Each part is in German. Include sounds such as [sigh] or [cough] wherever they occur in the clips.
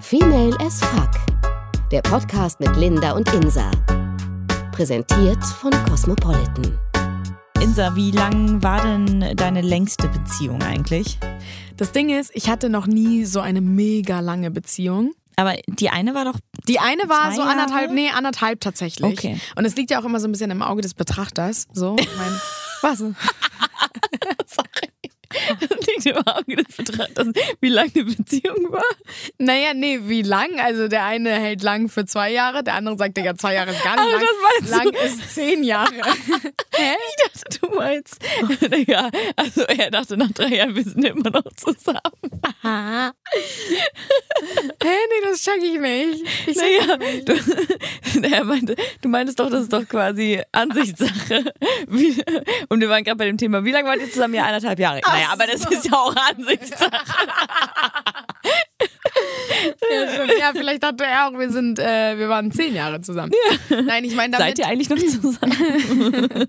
Female as Fuck. Der Podcast mit Linda und Insa. Präsentiert von Cosmopolitan. Insa, wie lang war denn deine längste Beziehung eigentlich? Das Ding ist, ich hatte noch nie so eine mega lange Beziehung. Aber die eine war doch. Die eine war Zwei so anderthalb, Jahre? nee, anderthalb tatsächlich. Okay. Und es liegt ja auch immer so ein bisschen im Auge des Betrachters. So, ich mein, [laughs] was? Liegt im Auge des Betrachters, wie lange die Beziehung war. Naja, nee, wie lang? Also der eine hält lang für zwei Jahre, der andere sagt, Digga, zwei Jahre ist gar nicht Aber lang. das meinst lang du? ist zehn Jahre. [laughs] Hä? Ich dachte, du meinst. [laughs] ja, also er dachte nach drei Jahren, wir sind immer noch zusammen. Hä, nee, das check ich nicht. Ich Naja, das nicht. du, [laughs] er meinte, du meintest doch, das ist doch quasi Ansichtssache. Und wir waren gerade bei dem Thema, wie lange wart ihr zusammen? Ja, eineinhalb Jahre. Naja, aber das ist ja auch Ansichtssache. Ja, ja, vielleicht dachte er auch, wir sind, äh, wir waren zehn Jahre zusammen. Nein, ich meine damit, Seid ihr eigentlich noch zusammen? [laughs]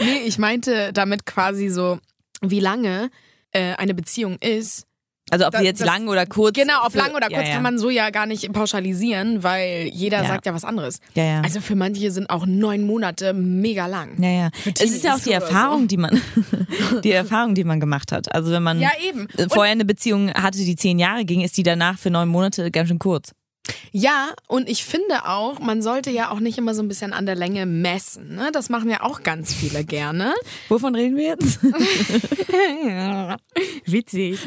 nee, ich meinte damit quasi so, wie lange äh, eine Beziehung ist. Also ob Das- sie jetzt das- lang oder kurz. Genau, auf für- lang oder ja, kurz ja. kann man so ja gar nicht pauschalisieren, weil jeder Ja. sagt ja was anderes. Ja, ja. Also für manche sind auch neun Monate mega lang. Ja, ja. Es ist ja auch die oder so. Erfahrung, die man, [laughs] die Erfahrung, die man gemacht hat. Also wenn man Ja, eben. äh, vorher eine Beziehung hatte, die zehn Jahre ging, ist die danach für neun Monate ganz schön kurz. Ja, und ich finde auch, man sollte ja auch nicht immer so ein bisschen an der Länge messen. Ne? Das machen ja auch ganz viele gerne. [laughs] Wovon reden wir jetzt? [laughs] Witzig.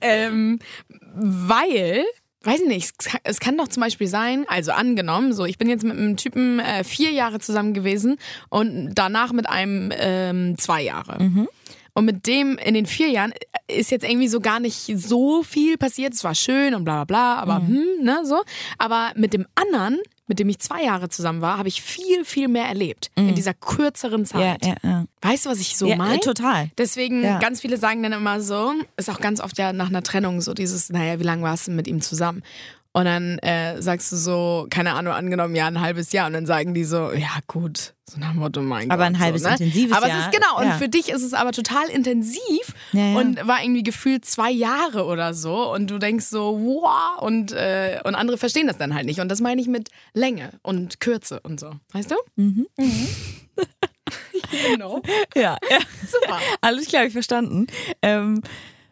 ähm, weil, weiß ich nicht, es kann, doch zum Beispiel sein, also angenommen, so ich bin jetzt mit einem Typen äh, vier Jahre zusammen gewesen und danach mit einem ähm, zwei Jahre. Und mit dem in den vier Jahren ist jetzt irgendwie so gar nicht so viel passiert. Es war schön und bla bla bla, aber hm, ne, so. Aber mit dem anderen, mit dem ich zwei Jahre zusammen war, habe ich viel, viel mehr erlebt. In dieser kürzeren Zeit. ja, ja. Weißt du, was ich so ja, meine? äh, total. Deswegen, Ja. ganz viele sagen dann immer so, ist auch ganz oft ja nach einer Trennung so dieses, naja, wie lange warst du mit ihm zusammen? Und dann äh, sagst du so, keine Ahnung, angenommen, ja, ein halbes Jahr. Und dann sagen die so, ja, gut, so nach dem Motto, mein Aber Gott. ein halbes so, ne? intensives Aber Jahr, es ist genau, und ja. für dich ist es aber total intensiv Ja, ja. und war irgendwie gefühlt zwei Jahre oder so. Und du denkst so, wow, und, äh, und andere verstehen das dann halt nicht. Und das meine ich mit Länge und Kürze und so. Weißt du? Mhm. [laughs] genau. Ja. Super. Alles klar, ich verstanden. Ähm,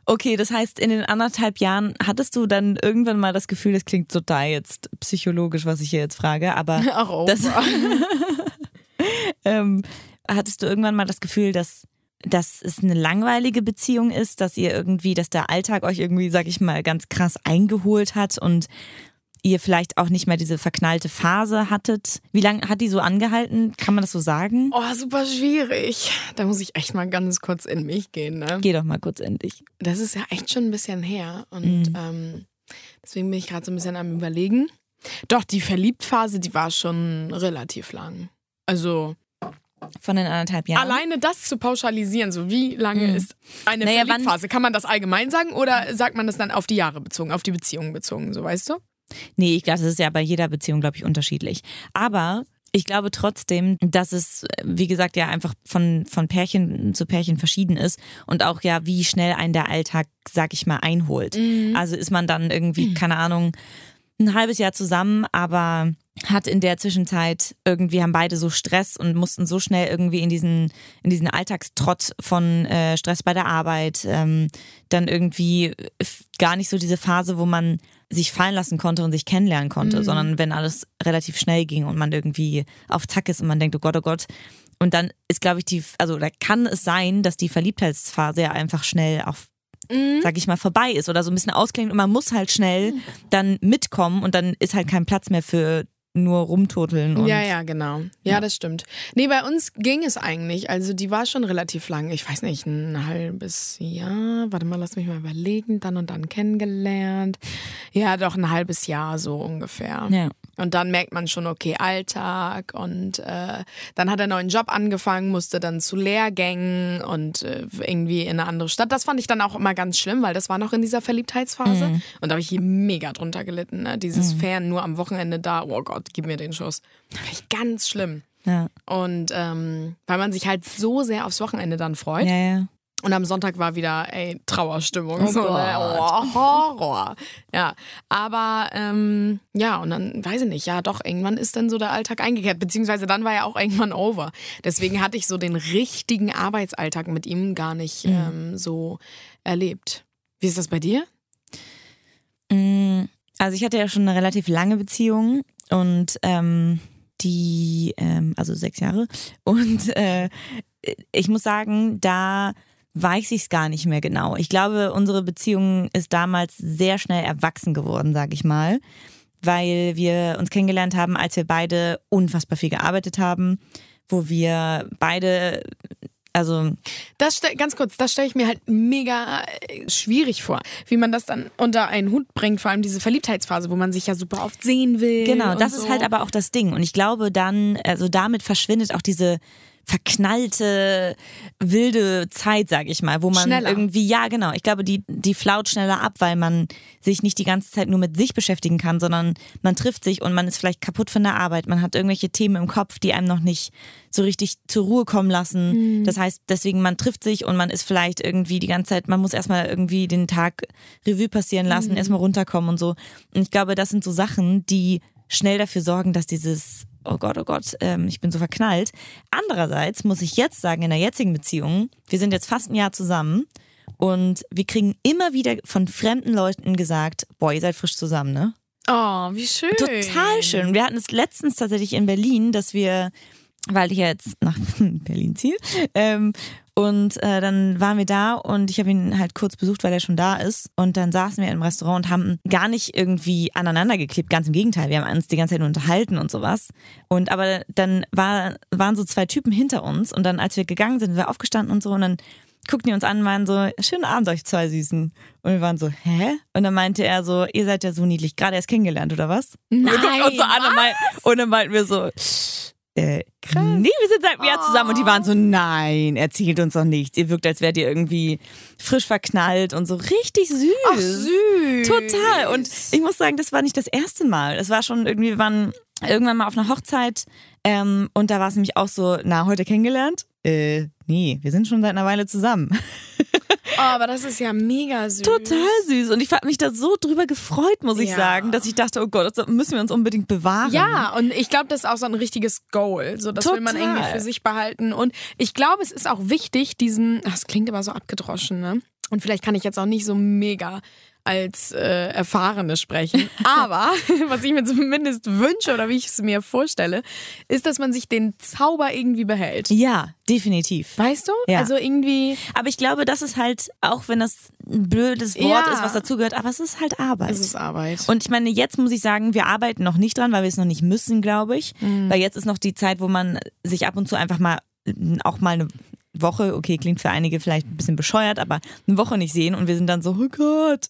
okay, das heißt, in den anderthalb Jahren hattest du dann irgendwann mal das Gefühl, das klingt total jetzt psychologisch, was ich hier jetzt frage, aber [laughs] Ach, oh. das, [laughs] ähm, hattest du irgendwann mal das Gefühl, dass dass es eine langweilige Beziehung ist, dass ihr irgendwie, dass der Alltag euch irgendwie, sag ich mal, ganz krass eingeholt hat und ihr vielleicht auch nicht mehr diese verknallte Phase hattet. Wie lange hat die so angehalten? Kann man das so sagen? Oh, super schwierig. Da muss ich echt mal ganz kurz in mich gehen. Ne? Geh doch mal kurz endlich. Das ist ja echt schon ein bisschen her. Und Mhm. ähm, deswegen bin ich gerade so ein bisschen am Überlegen. Doch, die Verliebtphase, die war schon relativ lang. Also Von den anderthalb Jahren. alleine das zu pauschalisieren, so wie lange Mhm. ist eine Naja, Verliebtphase, kann man das allgemein sagen oder sagt man das dann auf die Jahre bezogen, auf die Beziehung bezogen, so weißt du? Nee, ich glaube, das ist ja bei jeder Beziehung, glaube ich, unterschiedlich. Aber ich glaube trotzdem, dass es, wie gesagt, ja einfach von, von Pärchen zu Pärchen verschieden ist und auch ja, wie schnell ein der Alltag, sag ich mal, einholt. Also ist man dann irgendwie, keine Ahnung, ein halbes Jahr zusammen, aber hat in der Zwischenzeit irgendwie haben beide so Stress und mussten so schnell irgendwie in diesen in diesen Alltagstrott von äh, Stress bei der Arbeit ähm, dann irgendwie f- gar nicht so diese Phase, wo man sich fallen lassen konnte und sich kennenlernen konnte, sondern wenn alles relativ schnell ging und man irgendwie auf Zack ist und man denkt, oh Gott, oh Gott. Und dann ist, glaube ich, die, also da kann es sein, dass die Verliebtheitsphase ja einfach schnell auch sag ich mal, vorbei ist oder so ein bisschen ausklingt und man muss halt schnell dann mitkommen und dann ist halt kein Platz mehr für nur rumtoteln und ja, ja, genau. Ja, Ja. das stimmt. Nee, bei uns ging es eigentlich. Also die war schon relativ lang. Ich weiß nicht, ein halbes Jahr. Warte mal, lass mich mal überlegen. Dann und dann kennengelernt. Ja, doch ein halbes Jahr so ungefähr. Ja. Und dann merkt man schon, okay, Alltag. Und äh, dann hat er einen neuen Job angefangen, musste dann zu Lehrgängen und äh, irgendwie in eine andere Stadt. Das fand ich dann auch immer ganz schlimm, weil das war noch in dieser Verliebtheitsphase. Mhm. Und da habe ich hier mega drunter gelitten. Ne? Dieses Fern nur am Wochenende da. Oh Gott, gib mir den Schuss. Fand ich ganz schlimm. Ja. Und ähm, weil man sich halt so sehr aufs Wochenende dann freut. Ja, ja. Und am Sonntag war wieder, ey, Trauerstimmung. Oh so, ne? oh, Horror. Ja, aber ähm, ja, und dann weiß ich nicht, ja doch, irgendwann ist dann so der Alltag eingekehrt, beziehungsweise dann war ja auch irgendwann over. Deswegen hatte ich so den richtigen Arbeitsalltag mit ihm gar nicht ähm, so erlebt. Wie ist das bei dir? Mm, Also ich hatte ja schon eine relativ lange Beziehung und ähm, die, ähm, also sechs Jahre. Und äh, ich muss sagen, da weiß ich es gar nicht mehr genau. Ich glaube, unsere Beziehung ist damals sehr schnell erwachsen geworden, sage ich mal, weil wir uns kennengelernt haben, als wir beide unfassbar viel gearbeitet haben, wo wir beide, also Das ganz kurz, das stelle ich mir halt mega äh, schwierig vor, wie man das dann unter einen Hut bringt, vor allem diese Verliebtheitsphase, wo man sich ja super oft sehen will. Genau, das so. ist halt aber auch das Ding. Und ich glaube dann, also damit verschwindet auch diese verknallte, wilde Zeit, sag ich mal, wo man Schneller. irgendwie, ja genau, ich glaube, die, die flaut schneller ab, weil man sich nicht die ganze Zeit nur mit sich beschäftigen kann, sondern man trifft sich und man ist vielleicht kaputt von der Arbeit, man hat irgendwelche Themen im Kopf, die einem noch nicht so richtig zur Ruhe kommen lassen. Das heißt, deswegen, man trifft sich und man ist vielleicht irgendwie die ganze Zeit, man muss erstmal irgendwie den Tag Revue passieren lassen, erstmal runterkommen und so. Und ich glaube, das sind so Sachen, die schnell dafür sorgen, dass dieses, oh Gott, oh Gott, ähm, ich bin so verknallt. Andererseits muss ich jetzt sagen, in der jetzigen Beziehung, wir sind jetzt fast ein Jahr zusammen und wir kriegen immer wieder von fremden Leuten gesagt, boah, ihr seid frisch zusammen, ne? Oh, wie schön. Total schön. Wir hatten es letztens tatsächlich in Berlin, dass wir, weil ich ja jetzt nach [laughs] Berlin ziehe, ähm, und äh, dann waren wir da und ich habe ihn halt kurz besucht, weil er schon da ist. Und dann saßen wir im Restaurant und haben gar nicht irgendwie aneinander geklebt, ganz im Gegenteil. Wir haben uns die ganze Zeit nur unterhalten und sowas. Und aber dann war, waren so zwei Typen hinter uns und dann, als wir gegangen sind, sind wir aufgestanden und so und dann guckten die uns an und waren so, schönen Abend euch zwei Süßen. Und wir waren so, hä? Und dann meinte er so, ihr seid ja so niedlich, gerade erst kennengelernt, oder was? Nein, Wir guckten uns so an und, mein, und dann meinten wir so, äh, nee, wir sind seit einem Jahr zusammen. Und die waren so, nein, erzählt uns doch nichts. Ihr wirkt, als wärt ihr irgendwie frisch verknallt und so richtig süß. Ach, süß. Total. Und ich muss sagen, das war nicht das erste Mal. Es war schon irgendwie, wir waren irgendwann mal auf einer Hochzeit ähm, und da war es nämlich auch so, na, heute kennengelernt? Äh, nee, wir sind schon seit einer Weile zusammen. [laughs] Oh, aber das ist ja mega süß. Total süß. Und ich habe mich da so drüber gefreut, muss ich Ja. sagen, dass ich dachte, oh Gott, das müssen wir uns unbedingt bewahren. Ja, und ich glaube, das ist auch so ein richtiges Goal. So, das will man Total. irgendwie für sich behalten. Und ich glaube, es ist auch wichtig, diesen, das klingt aber so abgedroschen, ne? Und vielleicht kann ich jetzt auch nicht so mega als äh, Erfahrene sprechen. Aber [laughs] was ich mir zumindest wünsche oder wie ich es mir vorstelle, ist, dass man sich den Zauber irgendwie behält. Ja, definitiv. Weißt du? Ja. Also irgendwie, Aber ich glaube, das ist halt, auch wenn das ein blödes Wort Ja. ist, was dazugehört, aber es ist halt Arbeit. es ist Arbeit. und ich meine, jetzt muss ich sagen, wir arbeiten noch nicht dran, weil wir es noch nicht müssen, glaube ich. Mhm. Weil jetzt ist noch die Zeit, wo man sich ab und zu einfach mal auch mal eine Woche, okay, klingt für einige vielleicht ein bisschen bescheuert, aber eine Woche nicht sehen und wir sind dann so, oh Gott,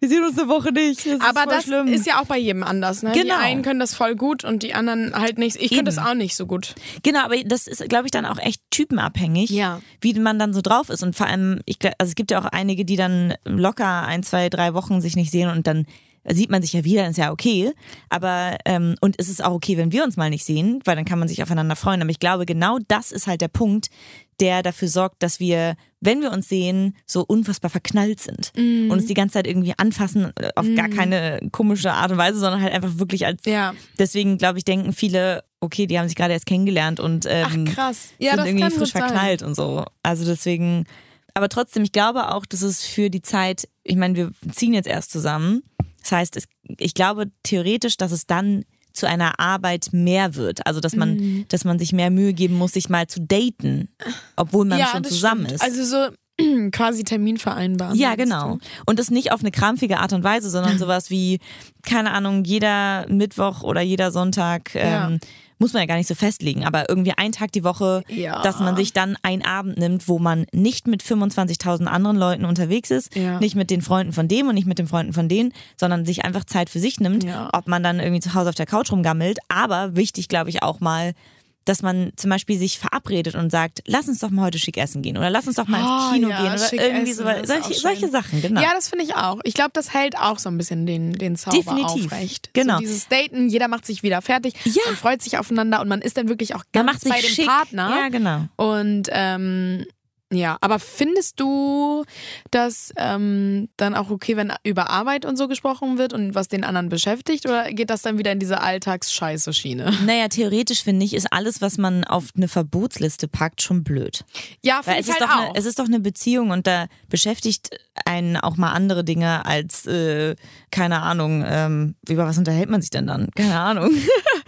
wir sehen uns eine Woche nicht. Das ist aber voll das schlimm. ist ja auch bei jedem anders. Ne? Die Genau. einen können das voll gut und die anderen halt nicht. Ich könnte das auch nicht so gut. Genau, aber das ist, glaube ich, dann auch echt typenabhängig, Ja. wie man dann so drauf ist. Und vor allem, ich, also es gibt ja auch einige, die dann locker ein, zwei, drei Wochen sich nicht sehen und dann sieht man sich ja wieder, ist ja okay. Aber ähm, und es ist auch okay, wenn wir uns mal nicht sehen, weil dann kann man sich aufeinander freuen. Aber ich glaube, genau das ist halt der Punkt, der dafür sorgt, dass wir, wenn wir uns sehen, so unfassbar verknallt sind und uns die ganze Zeit irgendwie anfassen, auf gar keine komische Art und Weise, sondern halt einfach wirklich als. Ja. Deswegen glaube ich, denken viele, okay, die haben sich gerade erst kennengelernt und ähm, Ach krass. Ja, sind irgendwie frisch gut sein. verknallt und so. Also deswegen, aber trotzdem, ich glaube auch, dass es für die Zeit, ich meine, wir ziehen jetzt erst zusammen. Das heißt, es, ich glaube theoretisch, dass es dann zu einer Arbeit mehr wird. Also dass man, Mhm. dass man sich mehr Mühe geben muss, sich mal zu daten, obwohl man ja, schon zusammen stimmt. ist. Also so [clears throat] quasi Termin vereinbaren. Ja, genau. Und das nicht auf eine krampfige Art und Weise, sondern [laughs] sowas wie, keine Ahnung, jeder Mittwoch oder jeder Sonntag Ja. Muss man ja gar nicht so festlegen, aber irgendwie einen Tag die Woche, Ja. dass man sich dann einen Abend nimmt, wo man nicht mit 25.000 anderen Leuten unterwegs ist, Ja. nicht mit den Freunden von dem und nicht mit den Freunden von denen, sondern sich einfach Zeit für sich nimmt, Ja. ob man dann irgendwie zu Hause auf der Couch rumgammelt. Aber wichtig, glaube ich, auch mal, dass man zum Beispiel sich verabredet und sagt, lass uns doch mal heute schick essen gehen oder lass uns doch mal ins Oh, Kino ja, gehen oder irgendwie so, solche, solche Sachen, genau. Ja, das finde ich auch. Ich glaube, das hält auch so ein bisschen den, den Zauber Definitiv. aufrecht. Genau. So dieses Daten, jeder macht sich wieder fertig, Ja. man freut sich aufeinander und man ist dann wirklich auch man ganz macht sich bei dem schick. Partner. Ja, genau. Und ähm, Ja, aber findest du das ähm, dann auch okay, wenn über Arbeit und so gesprochen wird und was den anderen beschäftigt? Oder geht das dann wieder in diese Alltagsscheiße-Schiene? [laughs] Naja, theoretisch finde ich, ist alles, was man auf eine Verbotsliste packt, schon blöd. Ja, finde es ich ist, halt doch auch. eine, es ist doch eine Beziehung und da beschäftigt einen auch mal andere Dinge als, äh, keine Ahnung, ähm, über was unterhält man sich denn dann? Keine Ahnung. [laughs]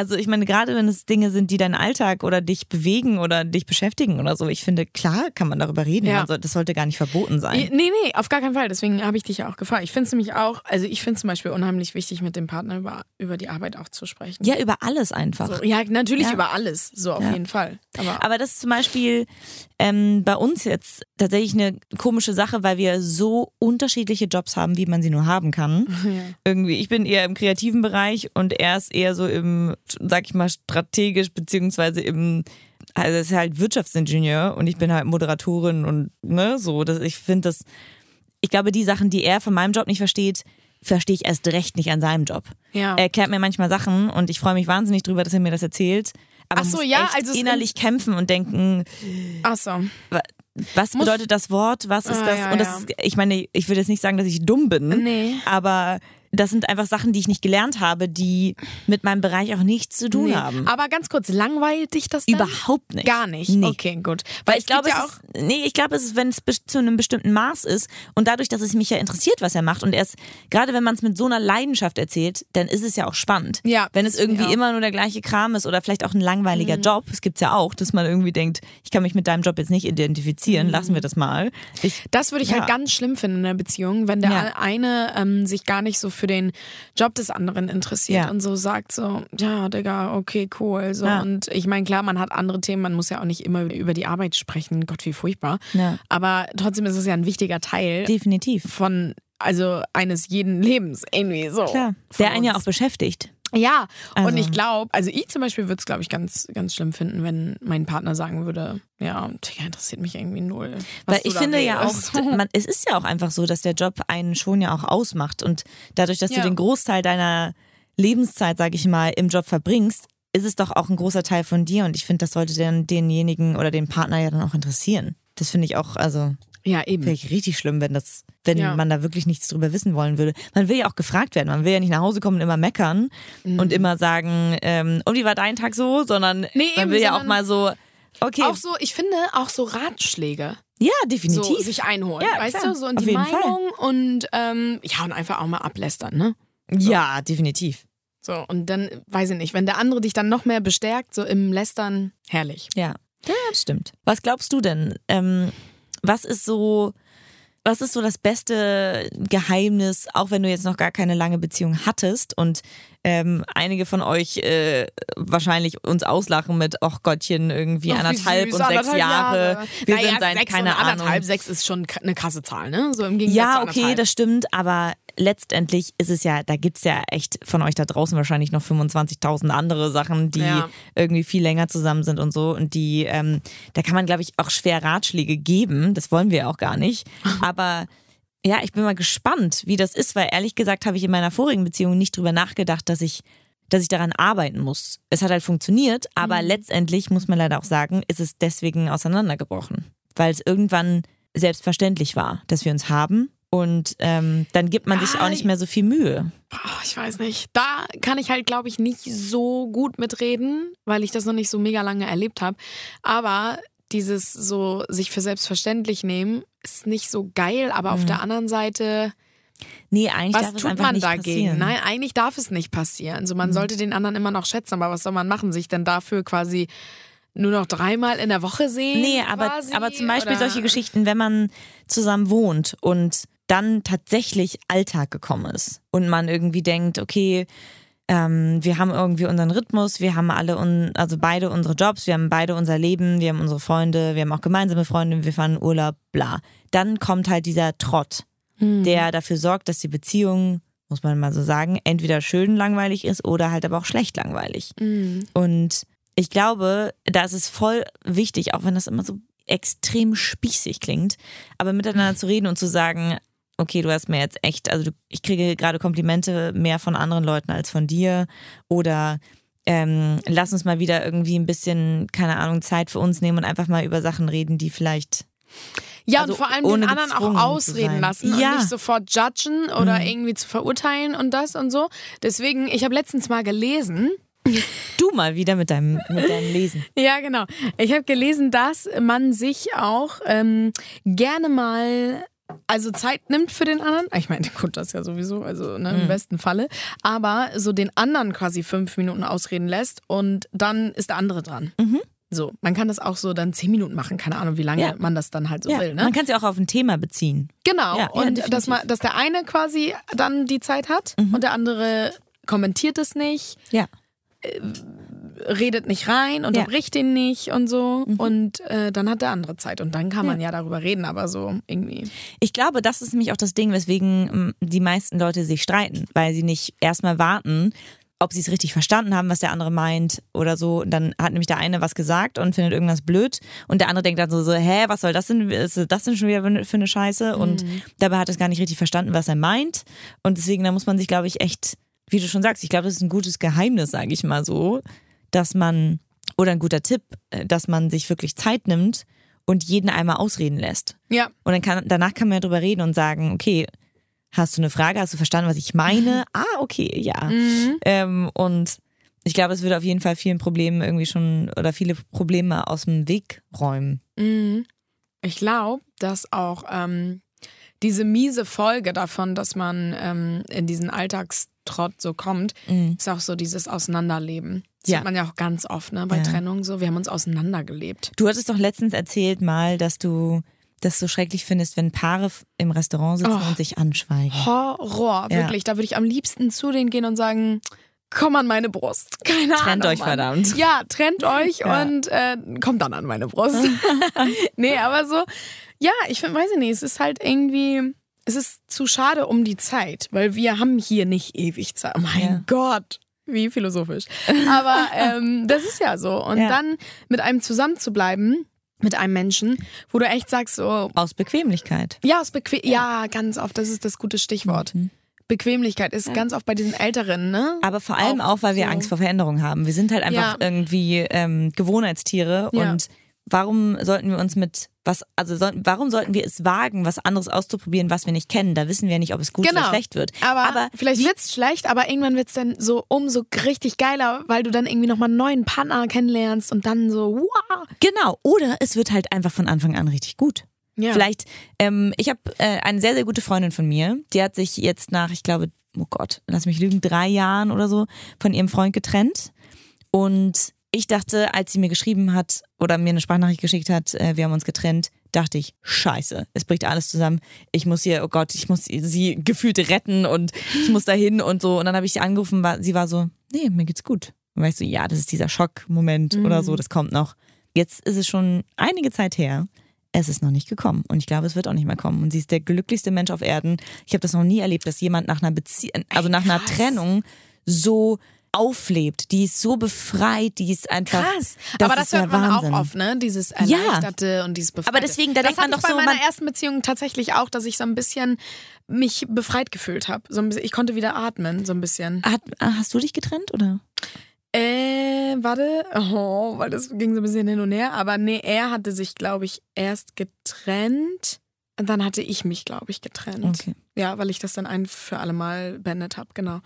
Also ich meine, gerade wenn es Dinge sind, die deinen Alltag oder dich bewegen oder dich beschäftigen oder so, ich finde, klar kann man darüber reden. Ja. Soll- das sollte gar nicht verboten sein. Nee, nee, auf gar keinen Fall. Deswegen habe ich dich ja auch gefragt. Ich finde es nämlich auch, also ich finde es zum Beispiel unheimlich wichtig, mit dem Partner über, über die Arbeit auch zu sprechen. Ja, über alles einfach. So, ja, natürlich Ja. über alles. So auf Ja. jeden Fall. Aber, Aber das ist zum Beispiel ähm, bei uns jetzt tatsächlich eine komische Sache, weil wir so unterschiedliche Jobs haben, wie man sie nur haben kann. [laughs] Irgendwie, ich bin eher im kreativen Bereich und er ist eher so im, sag ich mal, strategisch, beziehungsweise im, also er ist halt Wirtschaftsingenieur und ich bin halt Moderatorin und ne, so. Das, ich finde das, ich glaube, die Sachen, die er von meinem Job nicht versteht, verstehe ich erst recht nicht an seinem Job. Ja. Er erklärt mir manchmal Sachen und ich freue mich wahnsinnig drüber, dass er mir das erzählt. Aber Ach so, ja, also innerlich kämpfen und denken, ach so. wa- was bedeutet das Wort, was ist Ah, das? ja, und das ja. ich meine, ich würde jetzt nicht sagen, dass ich dumm bin, Nee. aber das sind einfach Sachen, die ich nicht gelernt habe, die mit meinem Bereich auch nichts zu tun Nee. haben. Aber ganz kurz, langweilt dich das dann? Überhaupt nicht. Gar nicht. Nee. Okay, gut. Weil ich es gibt glaube, ja es ist, nee, ich glaube, es ist, wenn es zu einem bestimmten Maß ist und dadurch, dass es mich ja interessiert, was er macht und erst, gerade wenn man es mit so einer Leidenschaft erzählt, dann ist es ja auch spannend. Ja, Wenn es ich irgendwie. Mhm. immer nur der gleiche Kram ist oder vielleicht auch ein langweiliger Job, es gibt's ja auch, dass man irgendwie denkt, ich kann mich mit deinem Job jetzt nicht identifizieren, Mhm. lassen wir das mal. Ich, Das würde ich Ja. halt ganz schlimm finden in einer Beziehung, wenn der Ja. eine ähm, sich gar nicht so für den Job des anderen interessiert Ja. und so sagt so, ja, Digga, okay, cool. So. Ja. Und ich meine, klar, man hat andere Themen, man muss ja auch nicht immer über die Arbeit sprechen. Gott, wie furchtbar. Ja. Aber trotzdem ist es ja ein wichtiger Teil definitiv. von, also eines jeden Lebens, irgendwie so. Klar. Der einen ja auch beschäftigt. Ja, und Also- ich glaube, also ich zum Beispiel würde es, glaube ich, ganz, ganz schlimm finden, wenn mein Partner sagen würde, ja, Digga, interessiert mich irgendwie null. Weil ich finde ja auch, man, es ist ja auch einfach so, dass der Job einen schon ja auch ausmacht. Und dadurch, dass Ja. du den Großteil deiner Lebenszeit, sag ich mal, im Job verbringst, ist es doch auch ein großer Teil von dir. Und ich finde, das sollte dann denjenigen oder den Partner ja dann auch interessieren. Das finde ich auch, also Ja, eben. finde ich richtig schlimm, wenn das, wenn Ja. man da wirklich nichts drüber wissen wollen würde. Man will ja auch gefragt werden. Man will ja nicht nach Hause kommen und immer meckern und immer sagen, ähm, und wie war dein Tag so, sondern Mhm. Nee, man eben, will ja auch mal so, okay, Auch so, ich finde auch so Ratschläge ja, so definitiv. sich einholen, Ja, weißt klar. du, so in Auf die jeden Fall. Meinung und ähm, ja und einfach auch mal ablästern, ne? ja, definitiv. So und dann weiß ich nicht, wenn der andere dich dann noch mehr bestärkt, so im Lästern, herrlich. Ja, ja das stimmt. Was glaubst du denn? Ähm, was ist so, was ist so das beste Geheimnis, auch wenn du jetzt noch gar keine lange Beziehung hattest und ähm, einige von euch äh, wahrscheinlich uns auslachen mit, ach Gottchen, irgendwie Ach, anderthalb süß, und sechs anderthalb Jahre. Wir naja, sind seit sechs keine und anderthalb, Ahnung. sechs ist schon eine krasse Zahl, ne? So im Gegensatz Ja, okay, anderthalb. das stimmt, aber letztendlich ist es ja, da gibt's ja echt von euch da draußen wahrscheinlich noch 25.000 andere Sachen, die Ja. irgendwie viel länger zusammen sind und so. Und die, ähm, da kann man, glaube ich, auch schwer Ratschläge geben. Das wollen wir ja auch gar nicht. [laughs] Aber ja, ich bin mal gespannt, wie das ist, weil ehrlich gesagt habe ich in meiner vorigen Beziehung nicht drüber nachgedacht, dass ich dass ich daran arbeiten muss. Es hat halt funktioniert, aber letztendlich muss man leider auch sagen, ist es deswegen auseinandergebrochen, weil es irgendwann selbstverständlich war, dass wir uns haben und ähm, dann gibt man sich auch nicht mehr so viel Mühe. Ich weiß nicht. Da kann ich halt, glaube ich, nicht so gut mitreden, weil ich das noch nicht so mega lange erlebt habe. Aber dieses so sich für selbstverständlich nehmen ist nicht so geil, aber auf der anderen Seite, Nee, eigentlich was darf es tut einfach man nicht dagegen? passieren. Mhm. Nein, eigentlich darf es nicht passieren. Also man sollte den anderen immer noch schätzen, aber was soll man machen? Sich dann dafür quasi nur noch dreimal in der Woche sehen? Nee, aber, quasi? aber zum Beispiel Oder- solche Geschichten, wenn man zusammen wohnt und dann tatsächlich Alltag gekommen ist und man irgendwie denkt, okay, ähm, wir haben irgendwie unseren Rhythmus, wir haben alle, un also beide unsere Jobs, wir haben beide unser Leben, wir haben unsere Freunde, wir haben auch gemeinsame Freunde, wir fahren Urlaub, bla. Dann kommt halt dieser Trott, Hm. der dafür sorgt, dass die Beziehung, muss man mal so sagen, entweder schön langweilig ist oder halt aber auch schlecht langweilig. Mhm. Und ich glaube, da ist es voll wichtig, auch wenn das immer so extrem spießig klingt, aber miteinander zu reden und zu sagen, okay, du hast mir jetzt echt, also du, ich kriege gerade Komplimente mehr von anderen Leuten als von dir oder ähm, lass uns mal wieder irgendwie ein bisschen, keine Ahnung, Zeit für uns nehmen und einfach mal über Sachen reden, die vielleicht. Ja, Also und vor allem den anderen auch ausreden lassen Ja. und nicht sofort judgen oder Mhm. irgendwie zu verurteilen und das und so. Deswegen, ich habe letztens mal gelesen, [laughs] Du mal wieder mit deinem, mit deinem Lesen. [laughs] Ja, genau. Ich habe gelesen, dass man sich auch ähm, gerne mal also Zeit nimmt für den anderen. Ich meine, [laughs] gut, das ja sowieso, also ne, im besten Falle. Aber so den anderen quasi fünf Minuten ausreden lässt und dann ist der andere dran. So, man kann das auch so dann zehn Minuten machen, keine Ahnung, wie lange Ja. man das dann halt so Ja, will. Ne? Man kann es ja auch auf ein Thema beziehen. Genau. Ja, und dass, man, dass der eine quasi dann die Zeit hat und der andere kommentiert es nicht, Ja. Redet nicht rein, unterbricht ihn nicht und so. Und äh, dann hat der andere Zeit. Und dann kann man ja, darüber reden, aber so irgendwie. Ich glaube, das ist nämlich auch das Ding, weswegen ähm, die meisten Leute sich streiten, weil sie nicht erstmal warten, ob sie es richtig verstanden haben, was der andere meint oder so. Und dann hat nämlich der eine was gesagt und findet irgendwas blöd und der andere denkt dann so, so hä, was soll das denn, ist das denn schon wieder für eine Scheiße? Und dabei hat er es gar nicht richtig verstanden, was er meint. Und deswegen, da muss man sich, glaube ich, echt, wie du schon sagst, ich glaube, das ist ein gutes Geheimnis, sage ich mal so, dass man, oder ein guter Tipp, äh, dass man sich wirklich Zeit nimmt und jeden einmal ausreden lässt. Ja. Und dann kann, danach kann man ja drüber reden und sagen, okay, hast du eine Frage, hast du verstanden, was ich meine? Ah, okay, ja. Ähm, und ich glaube, es würde auf jeden Fall vielen Problemen irgendwie schon oder viele Probleme aus dem Weg räumen. Mhm. Ich glaube, dass auch ähm, diese miese Folge davon, dass man ähm, in diesen Alltagstrott so kommt, ist auch so dieses Auseinanderleben. Das Ja. hat man ja auch ganz oft, ne? Bei Ja. Trennung so. Wir haben uns auseinandergelebt. Du hattest doch letztens erzählt mal, dass du das so schrecklich findest, wenn Paare im Restaurant sitzen Oh. und sich anschweigen. Horror, Ja. wirklich. Da würde ich am liebsten zu denen gehen und sagen, komm an meine Brust. [laughs] Keine Trennt Ahnung. euch, Mann. verdammt. Ja, trennt euch [laughs] Ja. und äh, kommt dann an meine Brust. [laughs] nee, aber so, ja, ich find, weiß ich nicht, es ist halt irgendwie, es ist zu schade um die Zeit, weil wir haben hier nicht ewig Zeit. Oh mein Ja. Gott. Wie philosophisch. [laughs] Aber ähm, das ist ja so. Und Ja. dann mit einem zusammen zu bleiben, mit einem Menschen, wo du echt sagst, so, Aus Bequemlichkeit. ja, aus Bequem ja, ganz oft, das ist das gute Stichwort. Mhm. Bequemlichkeit ist ganz oft bei diesen Älteren, ne? Aber vor allem auch, weil wir so. Angst vor Veränderung haben. Wir sind halt einfach Ja. irgendwie ähm, Gewohnheitstiere Ja. und warum sollten wir uns mit was, also sollten, warum sollten wir es wagen, was anderes auszuprobieren, was wir nicht kennen? Da wissen wir nicht, ob es gut oder schlecht wird. Genau. Aber, Aber vielleicht wird's schlecht, aber irgendwann wird's dann so umso richtig geiler, weil du dann irgendwie nochmal einen neuen Partner kennenlernst und dann so, wow. Genau, oder es wird halt einfach von Anfang an richtig gut. Ja. Vielleicht, ähm, ich habe äh, eine sehr, sehr gute Freundin von mir, die hat sich jetzt nach, ich glaube, oh Gott, lass mich lügen, drei Jahren oder so von ihrem Freund getrennt. Und ich dachte, als sie mir geschrieben hat oder mir eine Sprachnachricht geschickt hat, äh, wir haben uns getrennt, dachte ich, scheiße, es bricht alles zusammen. Ich muss hier, oh Gott, ich muss sie gefühlt retten und ich muss dahin und so. Und dann habe ich sie angerufen, war, sie war so, nee, mir geht's gut. Und weißt du, ja, das ist dieser Schockmoment oder so, das kommt noch. Jetzt ist es schon einige Zeit her. Es ist noch nicht gekommen und ich glaube, es wird auch nicht mehr kommen. Und sie ist der glücklichste Mensch auf Erden. Ich habe das noch nie erlebt, dass jemand nach einer Beziehung, also nach einer. Trennung so auflebt. Die ist so befreit, die ist einfach. Krass. Das aber das hört man Wahnsinn. auch oft, ne? Dieses Erleichterte und dieses Befreite. Aber deswegen, da das denkt man doch ich bei so, meiner ersten Beziehung tatsächlich auch, dass ich so ein bisschen mich befreit gefühlt habe. So bisschen, ich konnte wieder atmen, so ein bisschen. Hat, hast du dich getrennt oder? Äh, warte. Oh, weil das ging so ein bisschen hin und her. Aber nee, er hatte sich, glaube ich, erst getrennt. Und dann hatte ich mich, glaube ich, getrennt. Okay. Ja, weil ich das dann ein für alle Mal beendet habe, genau.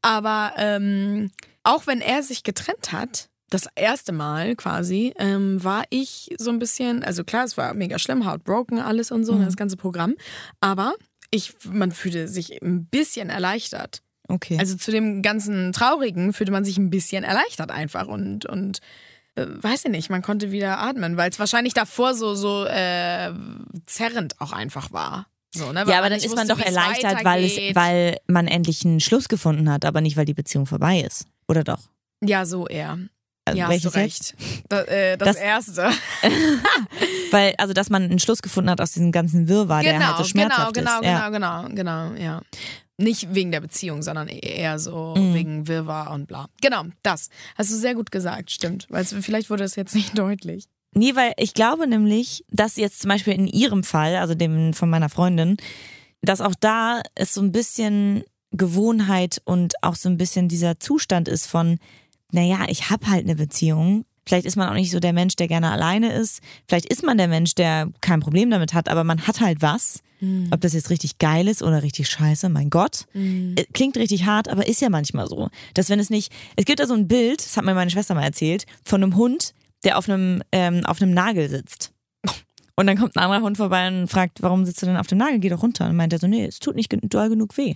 Aber ähm, auch wenn er sich getrennt hat, das erste Mal quasi, ähm, war ich so ein bisschen, also klar, es war mega schlimm, heartbroken, alles und so, Mhm. das ganze Programm. Aber ich, man fühlte sich ein bisschen erleichtert. Okay. Also zu dem ganzen Traurigen fühlte man sich ein bisschen erleichtert einfach und, und weiß ich nicht, man konnte wieder atmen, weil es wahrscheinlich davor so, so äh, zerrend auch einfach war. So, ne? Ja, aber dann ist man doch erleichtert, weil, es, weil man endlich einen Schluss gefunden hat, aber nicht, weil die Beziehung vorbei ist. Oder doch? Ja, so eher. Also Ja, hast du recht. Da, äh, das, Das- erste. [laughs] Weil, also, dass man einen Schluss gefunden hat aus diesem ganzen Wirrwarr, der halt so genau, schmerzhaft genau, ist. Ja. genau, genau, genau, ja. Nicht wegen der Beziehung, sondern eher so Mhm. wegen Wirrwarr und bla. Genau, das. Hast du sehr gut gesagt, stimmt. Weil vielleicht wurde es jetzt nicht [laughs] deutlich. Nee, weil ich glaube nämlich, dass jetzt zum Beispiel in ihrem Fall, also dem von meiner Freundin, dass auch da es so ein bisschen Gewohnheit und auch so ein bisschen dieser Zustand ist von, naja, ich habe halt eine Beziehung. Vielleicht ist man auch nicht so der Mensch, der gerne alleine ist. Vielleicht ist man der Mensch, der kein Problem damit hat, aber man hat halt was. Ob das jetzt richtig geil ist oder richtig scheiße, mein Gott. Äh, Klingt richtig hart, aber ist ja manchmal so. Dass wenn es nicht, es gibt da so ein Bild, das hat mir meine Schwester mal erzählt, von einem Hund, der auf einem, ähm, auf einem Nagel sitzt. Und dann kommt ein anderer Hund vorbei und fragt, warum sitzt du denn auf dem Nagel? Geh doch runter. Und meint er so, nee, es tut nicht doll genug weh.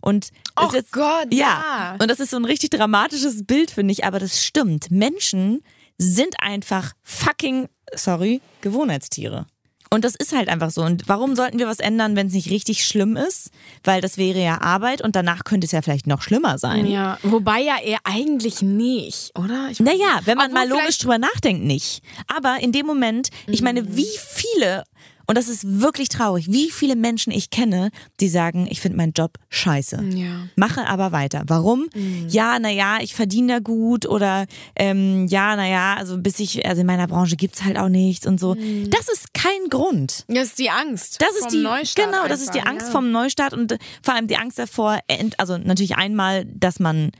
Und Oh jetzt, Gott, ja. Und das ist so ein richtig dramatisches Bild, finde ich, aber das stimmt. Menschen sind einfach fucking, sorry, Gewohnheitstiere. Und das ist halt einfach so. Und warum sollten wir was ändern, wenn es nicht richtig schlimm ist? Weil das wäre ja Arbeit und danach könnte es ja vielleicht noch schlimmer sein. Ja, wobei ja eher eigentlich nicht, oder? Ich Naja, wenn man Obwohl mal logisch drüber nachdenkt, nicht. Aber in dem Moment, ich meine, wie viele, und das ist wirklich traurig, wie viele Menschen ich kenne, die sagen, ich finde meinen Job scheiße. Ja. Mache aber weiter. Warum? Ja, naja, ich verdiene da gut oder ähm, ja, naja, also bis ich, also in meiner Branche gibt's halt auch nichts und so. Das ist kein Grund. Das ist die Angst. Das ist vom die Neustart genau, das ist die Angst ja. vom Neustart und äh, vor allem die Angst davor, ent- also natürlich einmal, dass man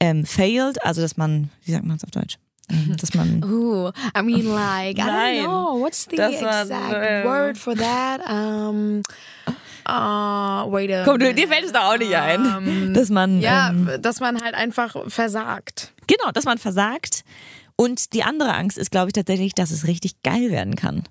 ähm, failed, also dass man, wie sagt man es auf Deutsch? Ähm, Dass man [laughs] Ooh, I mean, like, I don't know. What's the Das war, exact ähm, word for that? Um, uh, wait a Komm, du, dir fällt es doch auch nicht ein, [laughs] dass man Ja, ähm, dass man halt einfach versagt. genau, dass man versagt. Und die andere Angst ist, glaube ich, tatsächlich, dass es richtig geil werden kann.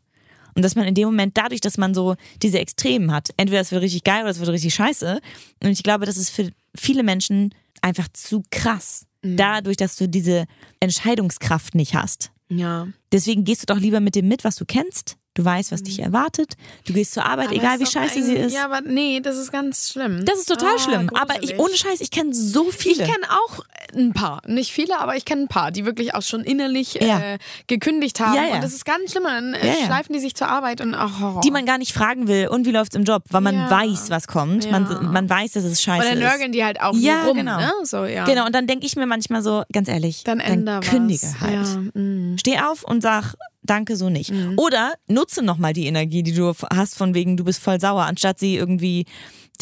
Und dass man in dem Moment dadurch, dass man so diese Extremen hat, entweder es wird richtig geil oder es wird richtig scheiße. Und ich glaube, das ist für viele Menschen einfach zu krass. Dadurch, dass du diese Entscheidungskraft nicht hast. Ja. Deswegen gehst du doch lieber mit dem mit, was du kennst. Du weißt, was dich erwartet. Du gehst zur Arbeit, Aber egal ist wie scheiße sie ist. Ja, aber nee, das ist ganz schlimm. Das ist total Ah, schlimm. Aber ich, ohne Scheiß, ich kenne so Ich viele. kenne auch ein paar, nicht viele, aber ich kenne ein paar, die wirklich auch schon innerlich Ja. äh, gekündigt haben. Ja, ja. Und das ist ganz schlimm. Dann äh, schleifen die sich zur Arbeit und ach, Horror. die man gar nicht fragen will. Und wie läuft's im Job? Weil man weiß, was kommt. Man, man weiß, dass es scheiße Und dann ist. nörgeln die halt auch Ja, rum, genau. ne? So, ja. Genau, und dann denke ich mir manchmal so, ganz ehrlich, Dann was. kündige halt. Ja, mm. Steh auf und sag, danke, so nicht. Mhm. Oder nutze nochmal die Energie, die du hast, von wegen, du bist voll sauer, anstatt sie irgendwie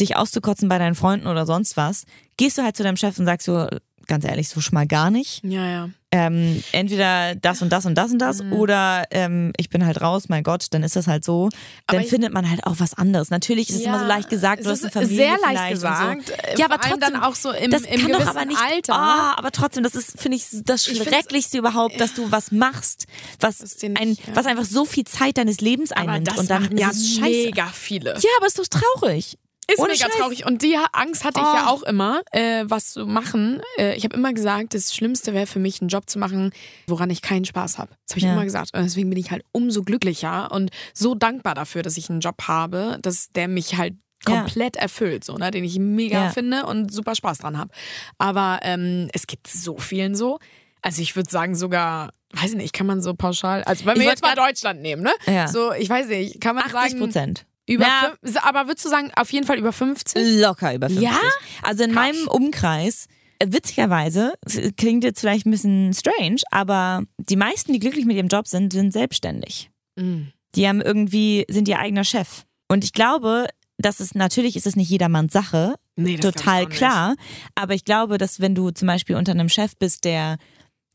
dich auszukotzen bei deinen Freunden oder sonst was, gehst du halt zu deinem Chef und sagst so, ganz ehrlich, so schon mal gar nicht. ja, ja. Ähm, entweder das und das und das und das Mhm. oder ähm, ich bin halt raus, mein Gott, dann ist das halt so. Aber Dann findet man halt auch was anderes. Natürlich ist es immer so leicht gesagt, du es hast eine ist Familie sehr leicht gesagt. So. äh, Ja, aber trotzdem, dann auch so im, das im kann doch aber nicht. Alter. Ah, aber trotzdem, das ist, finde ich, das Ich Schrecklichste überhaupt, dass du was machst, was, nicht- ein, ja. was einfach so viel Zeit deines Lebens aber einnimmt. das und dann machen ist ja es scheiße. mega viele. Ja, aber ist doch traurig. Ist Ohne mega Scheiß. traurig. Und die Angst hatte ich Oh. ja auch immer, äh, was zu machen. Äh, ich habe immer gesagt, das Schlimmste wäre für mich, einen Job zu machen, woran ich keinen Spaß habe. Das habe ich Ja. immer gesagt. Und deswegen bin ich halt umso glücklicher und so dankbar dafür, dass ich einen Job habe, dass der mich halt Ja. komplett erfüllt, so, ne? den ich mega Ja. finde und super Spaß dran habe. Aber ähm, es gibt so vielen so. Also ich würde sagen sogar, weiß ich nicht, kann man so pauschal, also wenn wir jetzt mal Deutschland nehmen, ne? Ja. So, ich weiß nicht, kann man 80 sagen Prozent. Über Ja. fünf, aber würdest du sagen auf jeden Fall über 50? Locker über 50. Ja? Also in Krass. meinem Umkreis, äh, witzigerweise, klingt jetzt vielleicht ein bisschen strange, aber die meisten, die glücklich mit ihrem Job sind, sind selbstständig. Mhm. Die haben irgendwie, sind ihr eigener Chef. Und ich glaube, dass es, natürlich ist es nicht jedermanns Sache, Nee, das total klar. Aber ich glaube, dass wenn du zum Beispiel unter einem Chef bist, der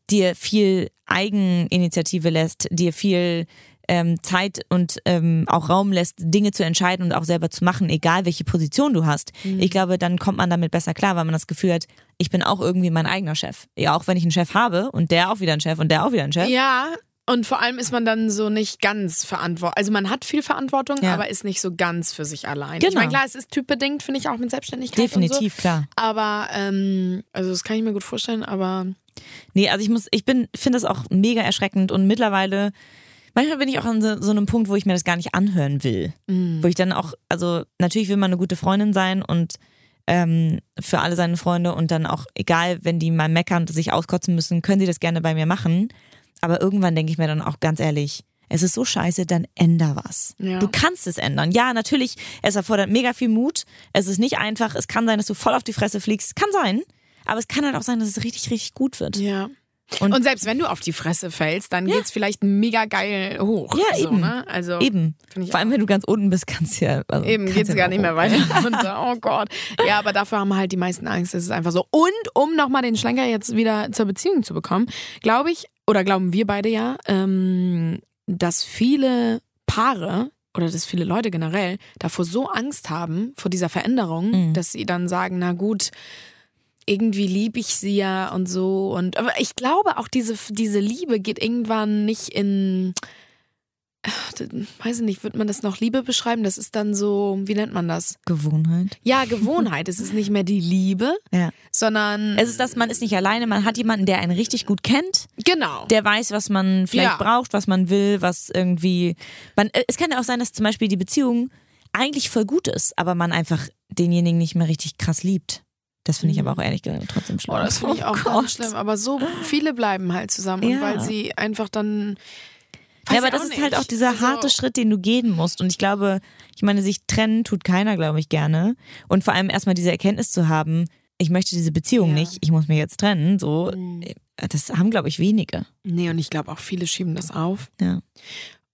dir viel Eigeninitiative lässt, dir viel ähm, Zeit und ähm, auch Raum lässt, Dinge zu entscheiden und auch selber zu machen, egal welche Position du hast. Mhm. Ich glaube, dann kommt man damit besser klar, weil man das Gefühl hat, ich bin auch irgendwie mein eigener Chef. Ja, auch wenn ich einen Chef habe und der auch wieder einen Chef und der auch wieder einen Chef. Ja, und vor allem ist man dann so nicht ganz verantwortlich. Also man hat viel Verantwortung, Ja. aber ist nicht so ganz für sich allein. Ich Genau. meine, klar, es ist typbedingt, finde ich auch mit Selbstständigkeit. Definitiv, klar. So. Aber, ähm, also das kann ich mir gut vorstellen, aber Nee, also ich muss, ich bin, finde das auch mega erschreckend und mittlerweile, manchmal bin ich auch an so, so einem Punkt, wo ich mir das gar nicht anhören will. Wo ich dann auch, also natürlich will man eine gute Freundin sein und ähm, für alle seine Freunde und dann auch, egal, wenn die mal meckern und sich auskotzen müssen, können sie das gerne bei mir machen. Aber irgendwann denke ich mir dann auch ganz ehrlich, es ist so scheiße, dann änder was. Ja. Du kannst es ändern. Ja, natürlich, es erfordert mega viel Mut. Es ist nicht einfach. Es kann sein, dass du voll auf die Fresse fliegst. Kann sein. Aber es kann halt auch sein, dass es richtig, richtig gut wird. ja. Und, Und selbst wenn du auf die Fresse fällst, dann geht's vielleicht mega geil hoch. Ja, so, eben. Ne? Also, eben. Vor allem, wenn du ganz unten bist, kannst du ja. Also Eben geht's ja gar nicht mehr weiter runter. Oh Gott. Ja, aber dafür haben halt die meisten Angst. Das ist einfach so. Und um nochmal den Schlenker jetzt wieder zur Beziehung zu bekommen, glaube ich, oder glauben wir beide ja, ähm, dass viele Paare oder dass viele Leute generell davor so Angst haben, vor dieser Veränderung, Mhm. dass sie dann sagen, na gut, irgendwie liebe ich sie ja und so. Und aber ich glaube auch, diese, diese Liebe geht irgendwann nicht in. Weiß ich nicht, wird man das noch Liebe beschreiben? Das ist dann so, wie nennt man das? Gewohnheit. Ja, Gewohnheit. es ist nicht mehr die Liebe, [laughs] Ja. sondern. Es ist das, man ist nicht alleine, man hat jemanden, der einen richtig gut kennt, genau. der weiß, was man vielleicht Ja. braucht, was man will, was irgendwie. Man, äh, es kann ja auch sein, dass zum Beispiel die Beziehung eigentlich voll gut ist, aber man einfach denjenigen nicht mehr richtig krass liebt. Das finde ich aber auch ehrlich gesagt trotzdem schlimm. Oh, das finde ich auch Oh ganz schlimm. Aber so viele bleiben halt zusammen. Und Ja. weil sie einfach dann. Ja, aber das ist halt nicht. auch dieser Also, harte Schritt, den du gehen musst. Und ich glaube, ich meine, sich trennen tut keiner, glaube ich, gerne. Und vor allem erstmal diese Erkenntnis zu haben, ich möchte diese Beziehung Ja. nicht, ich muss mich jetzt trennen, so, Mhm. das haben, glaube ich, wenige. Nee, und ich glaube auch viele schieben das auf. Ja.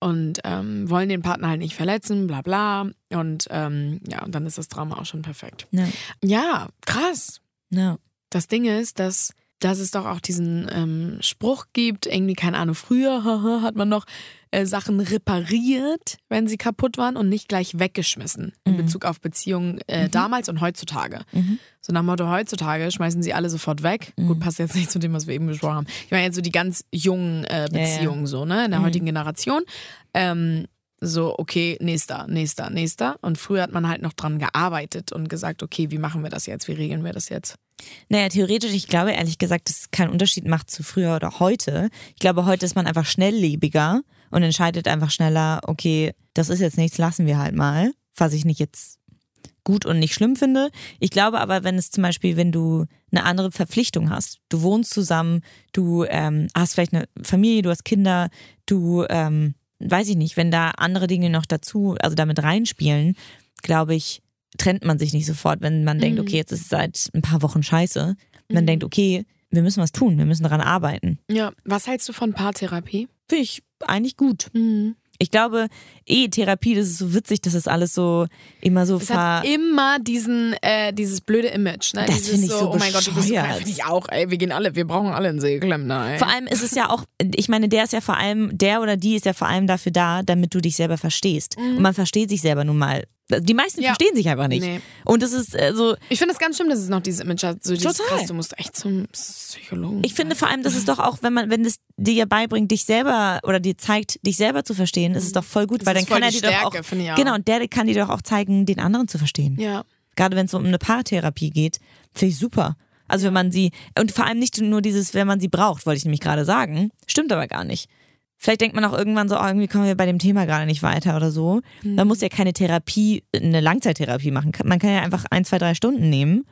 Und ähm, wollen den Partner halt nicht verletzen, bla bla. Und ähm, ja, und dann ist das Drama auch schon perfekt. Ja. Ja, krass. Ja. Das Ding ist, dass, dass es doch auch diesen ähm, Spruch gibt, irgendwie, keine Ahnung, früher [laughs] hat man noch äh, Sachen repariert, wenn sie kaputt waren und nicht gleich weggeschmissen in Mhm. Bezug auf Beziehungen äh, damals und heutzutage. Mhm. So nach dem Motto, heutzutage schmeißen sie alle sofort weg. Mhm. Gut, passt jetzt nicht zu dem, was wir eben besprochen haben. Ich meine jetzt so die ganz jungen äh, Ja, ja. Beziehungen so, ne, in der Mhm. heutigen Generation. Ähm, so, okay, nächster, nächster, nächster. Und früher hat man halt noch dran gearbeitet und gesagt, okay, wie machen wir das jetzt? Wie regeln wir das jetzt? Naja, theoretisch, ich glaube ehrlich gesagt, dass es keinen Unterschied macht zu früher oder heute. Ich glaube, heute ist man einfach schnelllebiger und entscheidet einfach schneller, okay, das ist jetzt nichts, lassen wir halt mal, was ich nicht jetzt gut und nicht schlimm finde. Ich glaube aber, wenn es zum Beispiel, wenn du eine andere Verpflichtung hast, du wohnst zusammen, du ähm, hast vielleicht eine Familie, du hast Kinder, du, ähm, weiß ich nicht, wenn da andere Dinge noch dazu, also damit reinspielen, glaube ich, trennt man sich nicht sofort, wenn man denkt, Mhm. okay, jetzt ist es seit ein paar Wochen scheiße. Man Mhm. denkt, okay, wir müssen was tun, wir müssen daran arbeiten. Ja, was hältst du von Paartherapie? Finde ich eigentlich gut. Mhm. Ich glaube, eh, Therapie, das ist so witzig, dass das alles so immer so Es hat immer diesen, äh, dieses blöde Image. Ne? Das finde ich so Oh mein Gott, du bist so. Finde ich auch, ey. Wir gehen alle, wir brauchen alle einen Seeklempner, ey. Vor allem ist es ja auch, ich meine, der ist ja vor allem, der oder die ist ja vor allem dafür da, damit du dich selber verstehst. Und man versteht sich selber nun mal. Die meisten Mhm. Ja. verstehen sich einfach nicht. Nee. Und es ist äh, so, Ich finde es ganz schlimm, dass es noch dieses Image hat. So dieses Total. krass, du musst echt zum Psychologen. ich finde vor allem, das ist doch auch, wenn man, wenn es dir beibringt, dich selber oder dir zeigt, dich selber zu verstehen, ist es doch voll gut, Das weil dann kann er die dir doch Stärke, auch, auch. genau, und der kann dir doch auch zeigen, den anderen zu verstehen. Ja. Gerade wenn es um eine Paartherapie geht, finde ich super. Also wenn man sie, und vor allem nicht nur dieses, wenn man sie braucht, wollte ich nämlich gerade sagen. Stimmt aber gar nicht. Vielleicht denkt man auch irgendwann so, oh, irgendwie kommen wir bei dem Thema gerade nicht weiter oder so. Mhm. Man muss ja keine Therapie, eine Langzeittherapie machen. Man kann ja einfach ein, zwei, drei Stunden nehmen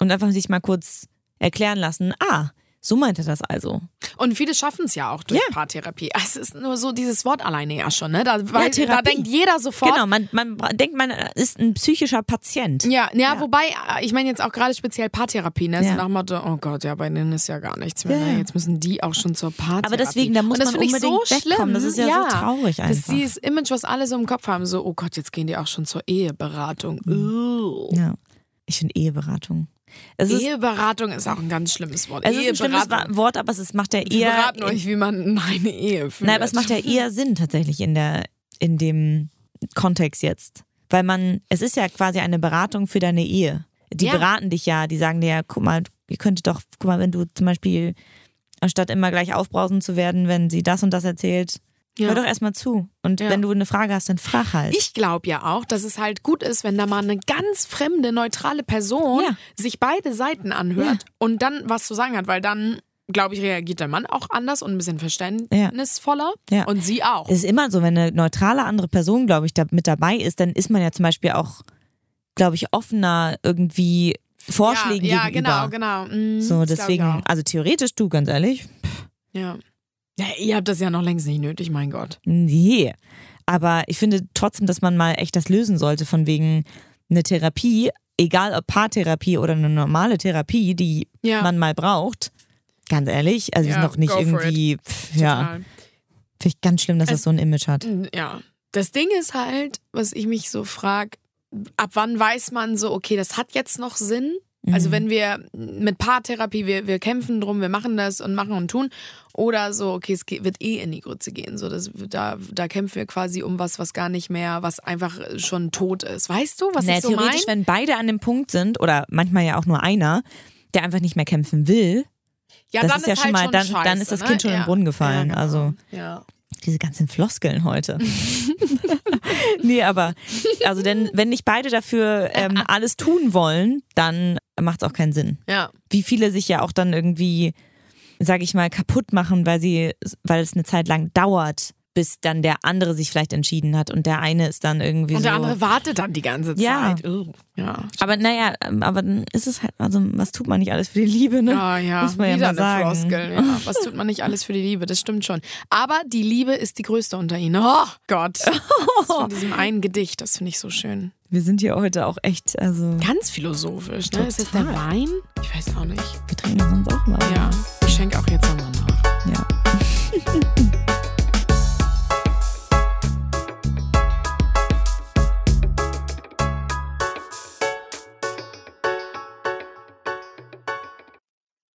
und einfach sich mal kurz erklären lassen, ah, so meint er das also. Und viele schaffen es ja auch durch Ja. Paartherapie. Es ist nur so dieses Wort alleine ja schon, ne? Da, weil, da denkt jeder sofort. Genau, man, man denkt, man ist ein psychischer Patient. Ja, ja, Ja. wobei, äh, ich meine jetzt auch gerade speziell Paartherapie, ne? So Ja. nach dem Motto, oh Gott, ja, bei denen ist ja gar nichts mehr. Ja. Ne? Jetzt müssen die auch schon zur Paartherapie. Aber deswegen, da muss man unbedingt so wegkommen. schlimm. Das ist ja so traurig Das ist einfach. dieses Image, was alle so im Kopf haben, so, oh Gott, jetzt gehen die auch schon zur Eheberatung. Uh. Ja. Ich finde Eheberatung. Es ist, Eheberatung ist auch ein ganz schlimmes Wort. es ist ein schlimmes. Wort, aber es ist, macht ja Wir eher. beraten euch, wie man eine Ehe führt. Nein, aber es macht ja eher Sinn tatsächlich in der, in dem Kontext jetzt. Weil man, es ist ja quasi eine Beratung für deine Ehe. Die Ja. beraten dich ja, die sagen dir ja, guck mal, ihr könntet doch, guck mal, wenn du zum Beispiel, anstatt immer gleich aufbrausend zu werden, wenn sie das und das erzählt, Ja. hör doch erstmal zu. Und Ja. wenn du eine Frage hast, dann frag halt. Ich glaube ja auch, dass es halt gut ist, wenn da mal eine ganz fremde, neutrale Person Ja. sich beide Seiten anhört und dann was zu sagen hat, weil dann, glaube ich, reagiert der Mann auch anders und ein bisschen verständnisvoller Ja. und sie auch. Es ist immer so, wenn eine neutrale andere Person, glaube ich, da mit dabei ist, dann ist man ja zum Beispiel auch, glaube ich, offener irgendwie Vorschlägen ja, ja, gegenüber. genau, genau. Mhm, So, deswegen, also theoretisch, du, ganz ehrlich, Ja. Ja. Ihr habt das ja noch längst nicht nötig, mein Gott. nee. Aber ich finde trotzdem, dass man mal echt das lösen sollte, von wegen eine Therapie, egal ob Paartherapie oder eine normale Therapie, die Ja. man mal braucht, Ganz ehrlich, also Ja, sind noch nicht irgendwie, pff, ja, finde ich ganz schlimm, dass das so ein Image hat. Ja. Das Ding ist halt, was ich mich so frage, ab wann weiß man so, okay, das hat jetzt noch Sinn? Also Mhm. wenn wir mit Paartherapie, wir, wir kämpfen drum, wir machen das und machen und tun. Oder so, okay, es geht, wird eh in die Grütze gehen. So, das, da, da kämpfen wir quasi um was, was gar nicht mehr, was einfach schon tot ist. Weißt du, was naja, ich so meine? theoretisch, wenn beide an dem Punkt sind, oder manchmal ja auch nur einer, der einfach nicht mehr kämpfen will, ja, das dann ist ja schon halt mal- dann- scheiße, dann ist das ne? Kind schon im Ja. Brunnen gefallen, Ja, genau. also. Ja. Diese ganzen Floskeln heute. [laughs] nee, aber also denn wenn nicht beide dafür ähm, [laughs] alles tun wollen, dann macht es auch keinen Sinn. ja. Wie viele sich ja auch dann irgendwie, sage ich mal, kaputt machen, weil sie, weil es eine Zeit lang dauert, bis dann der andere sich vielleicht entschieden hat und der eine ist dann irgendwie Und so. der andere wartet dann die ganze Ja. Zeit. Ugh. Ja. aber naja, ähm, aber dann ist es halt, also was tut man nicht alles für die Liebe, ne? Ja, ja, Muss man ja wieder mal sagen. Floskel. Ja. [laughs] Was tut man nicht alles für die Liebe? Das stimmt schon. Aber die Liebe ist die größte unter ihnen. Oh Gott. [laughs] Von diesem einen Gedicht, das finde ich so schön. Wir sind hier heute auch echt, also Ganz philosophisch, ne? Ist das der. Wein? Ich weiß auch nicht. wir trinken das sonst auch mal. Ja, ich schenke auch jetzt nochmal nach. ja. [laughs]